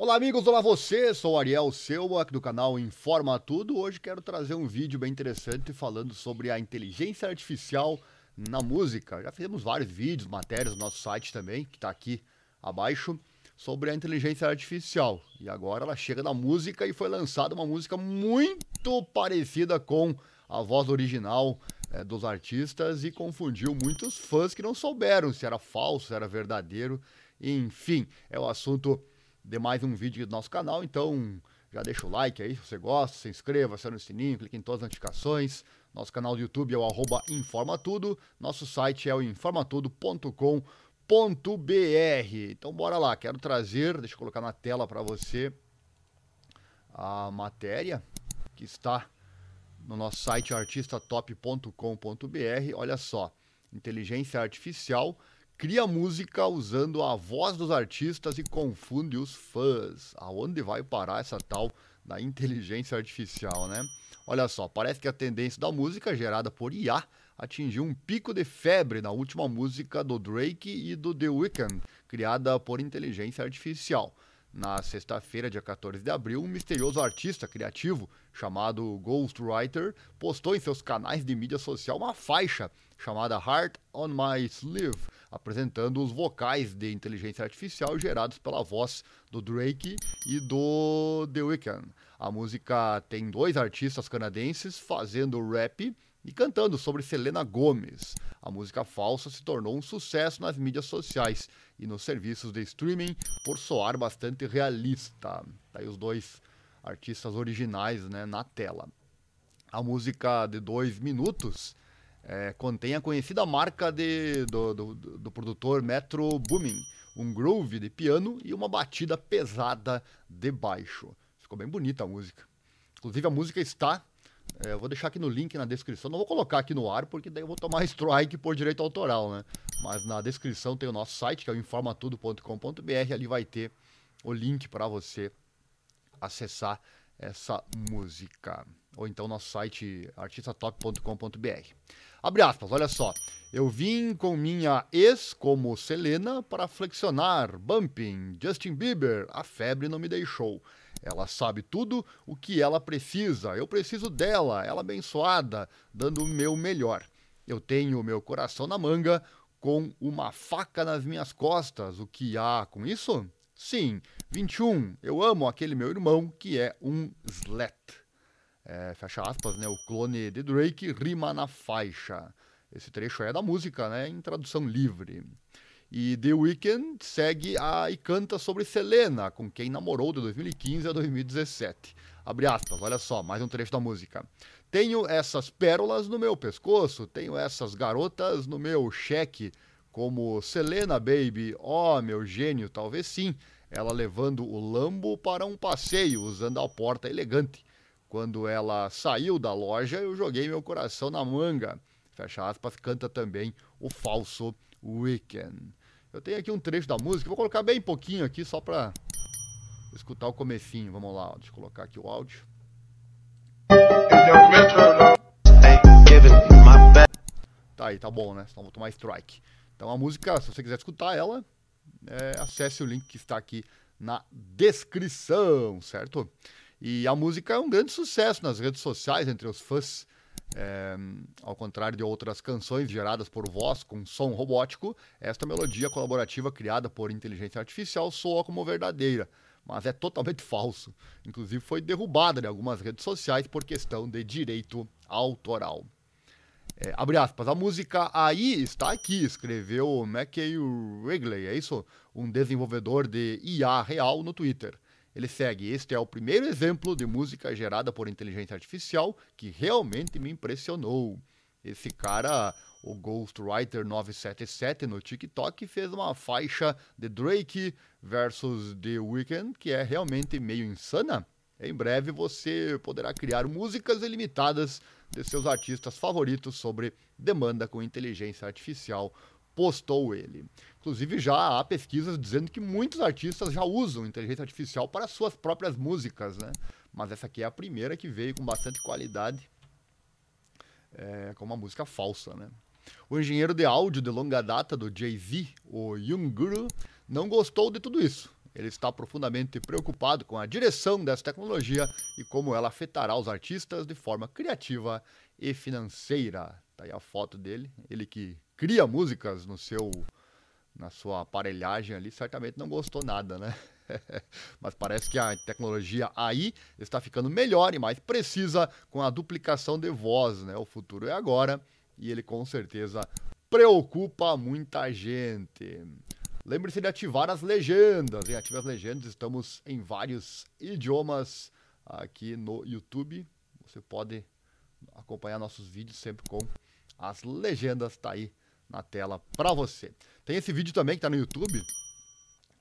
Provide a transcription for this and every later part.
Olá amigos, olá você, sou o Ariel Selma do canal Informa Tudo. Hoje quero trazer um vídeo bem interessante falando sobre a inteligência artificial na música. Já fizemos vários vídeos, matérias no nosso site também, que está aqui abaixo, sobre a inteligência artificial. E agora ela chega na música e foi lançada uma música muito parecida com a voz original é, dos artistas e confundiu muitos fãs que não souberam se era falso, se era verdadeiro. Enfim, é o assunto de mais um vídeo do nosso canal, então já deixa o like aí se você gosta, se inscreva, acione o sininho, clique em todas as notificações. Nosso canal do YouTube é o arroba informatudo, nosso site é o informatudo.com.br. Então bora lá, quero trazer, deixa eu colocar na tela para você a matéria que está no nosso site artistatop.com.br. Olha só, inteligência artificial cria música usando a voz dos artistas e confunde os fãs. Aonde vai parar essa tal da inteligência artificial, né? Olha só, parece que a tendência da música gerada por IA atingiu um pico de febre na última música do Drake e do The Weeknd, criada por inteligência artificial. Na sexta-feira, dia 14 de abril, um misterioso artista criativo chamado Ghostwriter postou em seus canais de mídia social uma faixa chamada Heart on My Sleeve, apresentando os vocais de inteligência artificial gerados pela voz do Drake e do The Weeknd. A música tem dois artistas canadenses fazendo rap e cantando sobre Selena Gomez. A música falsa se tornou um sucesso nas mídias sociais e nos serviços de streaming por soar bastante realista. Tá aí os dois artistas originais né, na tela. A música de dois minutos é, contém a conhecida marca de, do, do, do, produtor Metro Boomin, um groove de piano e uma batida pesada de baixo. Ficou bem bonita a música. Inclusive a música está, é, eu vou deixar aqui no link na descrição, não vou colocar aqui no ar porque daí eu vou tomar strike por direito autoral, né? Mas na descrição tem o nosso site que é o informatudo.com.br, ali vai ter o link para você acessar essa música. Ou então nosso site artistatop.com.br. Abre aspas, olha só. Eu vim com minha ex como Selena para flexionar, bumping, Justin Bieber, a febre não me deixou. Ela sabe tudo o que ela precisa. Eu preciso dela, ela abençoada, dando o meu melhor. Eu tenho meu coração na manga, com uma faca nas minhas costas. O que há com isso? Sim, 21. Eu amo aquele meu irmão que é um slet. É, fecha aspas, né? O clone de Drake rima na faixa. Esse trecho é da música, né? Em tradução livre. E The Weeknd segue a, e canta sobre Selena, com quem namorou de 2015 a 2017. Abre aspas, olha só, mais um trecho da música. Tenho essas pérolas no meu pescoço, tenho essas garotas no meu cheque como Selena Baby, oh meu gênio, talvez sim, ela levando o Lambo para um passeio usando a porta elegante. Quando ela saiu da loja, eu joguei meu coração na manga. Fecha aspas, canta também o falso Weekend. Eu tenho aqui um trecho da música, vou colocar bem pouquinho aqui só para escutar o comecinho. Vamos lá, deixa eu colocar aqui o áudio. Tá aí, tá bom, né? Senão vou tomar strike. Então a música, se você quiser escutar ela, é, acesse o link que está aqui na descrição, certo? E a música é um grande sucesso nas redes sociais entre os fãs. É, ao contrário de outras canções geradas por voz com som robótico, esta melodia colaborativa criada por inteligência artificial soa como verdadeira, mas é totalmente falso. Inclusive foi derrubada em algumas redes sociais por questão de direito autoral. É, abre aspas, a música aí está aqui, escreveu Mackey Wrigley, é isso? Um desenvolvedor de IA real no Twitter. Ele segue: Este é o primeiro exemplo de música gerada por inteligência artificial que realmente me impressionou. Esse cara, o Ghostwriter 977 no TikTok, fez uma faixa de Drake versus The Weeknd que é realmente meio insana. Em breve você poderá criar músicas ilimitadas de seus artistas favoritos sobre demanda com inteligência artificial, postou ele. Inclusive já há pesquisas dizendo que muitos artistas já usam inteligência artificial para suas próprias músicas, né? Mas essa aqui é a primeira que veio com bastante qualidade, é, com uma música falsa, né? O engenheiro de áudio de longa data do Jay-Z, o Young Guru, não gostou de tudo isso ele está profundamente preocupado com a direção dessa tecnologia e como ela afetará os artistas de forma criativa e financeira. Tá aí a foto dele, ele que cria músicas no seu na sua aparelhagem ali, certamente não gostou nada, né? Mas parece que a tecnologia aí está ficando melhor e mais precisa com a duplicação de voz, né? O futuro é agora e ele com certeza preocupa muita gente. Lembre-se de ativar as legendas, hein? Ative as legendas, estamos em vários idiomas aqui no YouTube. Você pode acompanhar nossos vídeos sempre com as legendas, tá aí na tela para você. Tem esse vídeo também que tá no YouTube,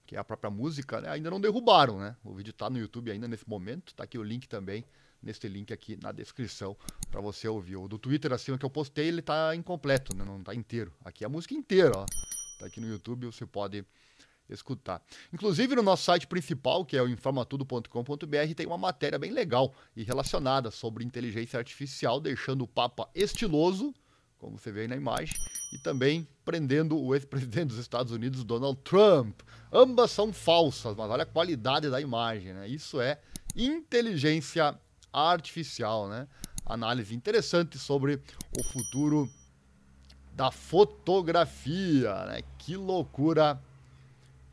que é a própria música, né? Ainda não derrubaram, né? O vídeo tá no YouTube ainda nesse momento, tá aqui o link também, nesse link aqui na descrição para você ouvir. O do Twitter acima que eu postei, ele tá incompleto, né? Não tá inteiro. Aqui é a música inteira, ó. Tá aqui no YouTube, você pode escutar. Inclusive no nosso site principal, que é o informatudo.com.br, tem uma matéria bem legal e relacionada sobre inteligência artificial, deixando o Papa estiloso, como você vê aí na imagem, e também prendendo o ex-presidente dos Estados Unidos, Donald Trump. Ambas são falsas, mas olha a qualidade da imagem, né? Isso é inteligência artificial, né? Análise interessante sobre o futuro da fotografia, né? Que loucura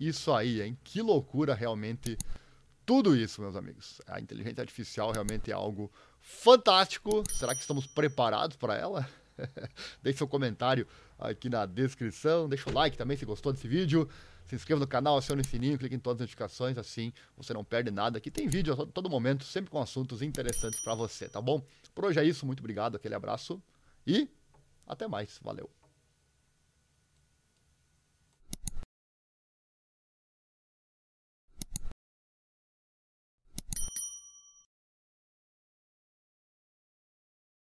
isso aí, hein? Que loucura realmente tudo isso, meus amigos. A inteligência artificial realmente é algo fantástico. Será que estamos preparados para ela? Deixe seu comentário aqui na descrição. Deixa o like também se gostou desse vídeo. Se inscreva no canal, acione o sininho, clique em todas as notificações, assim você não perde nada. Aqui tem vídeo a todo momento, sempre com assuntos interessantes para você, tá bom? Por hoje é isso, muito obrigado, aquele abraço e até mais. Valeu!